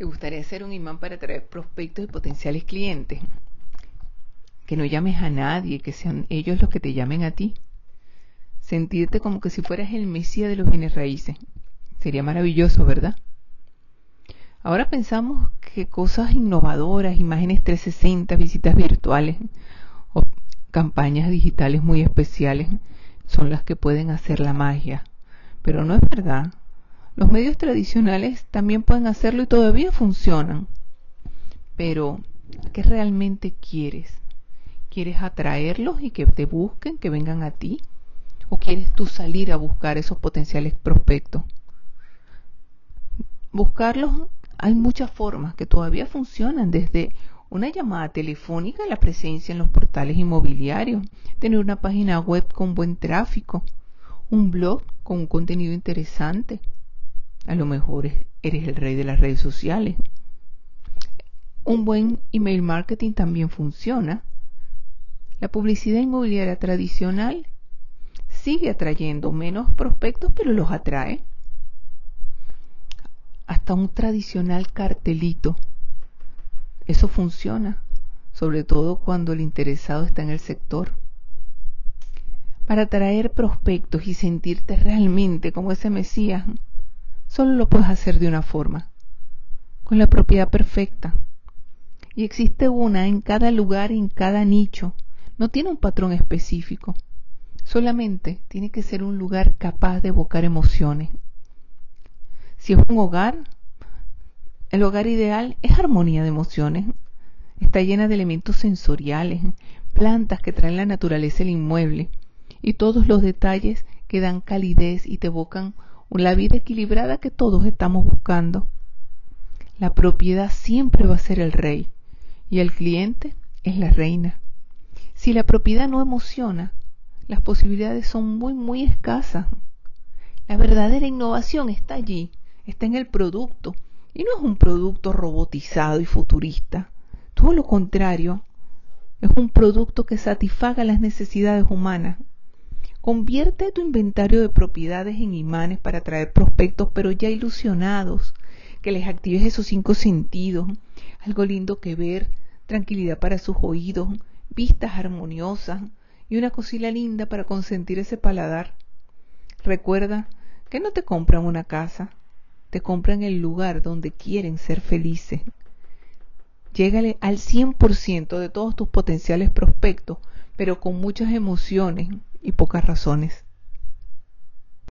¿Te gustaría ser un imán para atraer prospectos y potenciales clientes? Que no llames a nadie, que sean ellos los que te llamen a ti. Sentirte como que si fueras el mesía de los bienes raíces. Sería maravilloso, ¿verdad? Ahora pensamos que cosas innovadoras, imágenes 360, visitas virtuales o campañas digitales muy especiales son las que pueden hacer la magia. Pero no es verdad. Los medios tradicionales también pueden hacerlo y todavía funcionan. Pero, ¿qué realmente quieres? ¿Quieres atraerlos y que te busquen, que vengan a ti? ¿O quieres tú salir a buscar esos potenciales prospectos? Buscarlos hay muchas formas que todavía funcionan, desde una llamada telefónica, la presencia en los portales inmobiliarios, tener una página web con buen tráfico, un blog con un contenido interesante, a lo mejor eres el rey de las redes sociales. Un buen email marketing también funciona. La publicidad inmobiliaria tradicional sigue atrayendo menos prospectos, pero los atrae. Hasta un tradicional cartelito. Eso funciona, sobre todo cuando el interesado está en el sector. Para atraer prospectos y sentirte realmente como ese Mesías, solo lo puedes hacer de una forma, con la propiedad perfecta. Y existe una en cada lugar, en cada nicho. No tiene un patrón específico. Solamente tiene que ser un lugar capaz de evocar emociones. Si es un hogar, el hogar ideal es armonía de emociones. Está llena de elementos sensoriales, plantas que traen la naturaleza del inmueble y todos los detalles que dan calidez y te evocan la vida equilibrada que todos estamos buscando. La propiedad siempre va a ser el rey y el cliente es la reina. Si la propiedad no emociona, las posibilidades son muy, muy escasas. La verdadera innovación está allí, está en el producto, y no es un producto robotizado y futurista. Todo lo contrario, es un producto que satisfaga las necesidades humanas Convierte tu inventario de propiedades en imanes para atraer prospectos, pero ya ilusionados, que les actives esos cinco sentidos, algo lindo que ver, tranquilidad para sus oídos, vistas armoniosas y una cosilla linda para consentir ese paladar. Recuerda que no te compran una casa, te compran el lugar donde quieren ser felices. Llégale al 100% de todos tus potenciales prospectos, pero con muchas emociones, y pocas razones.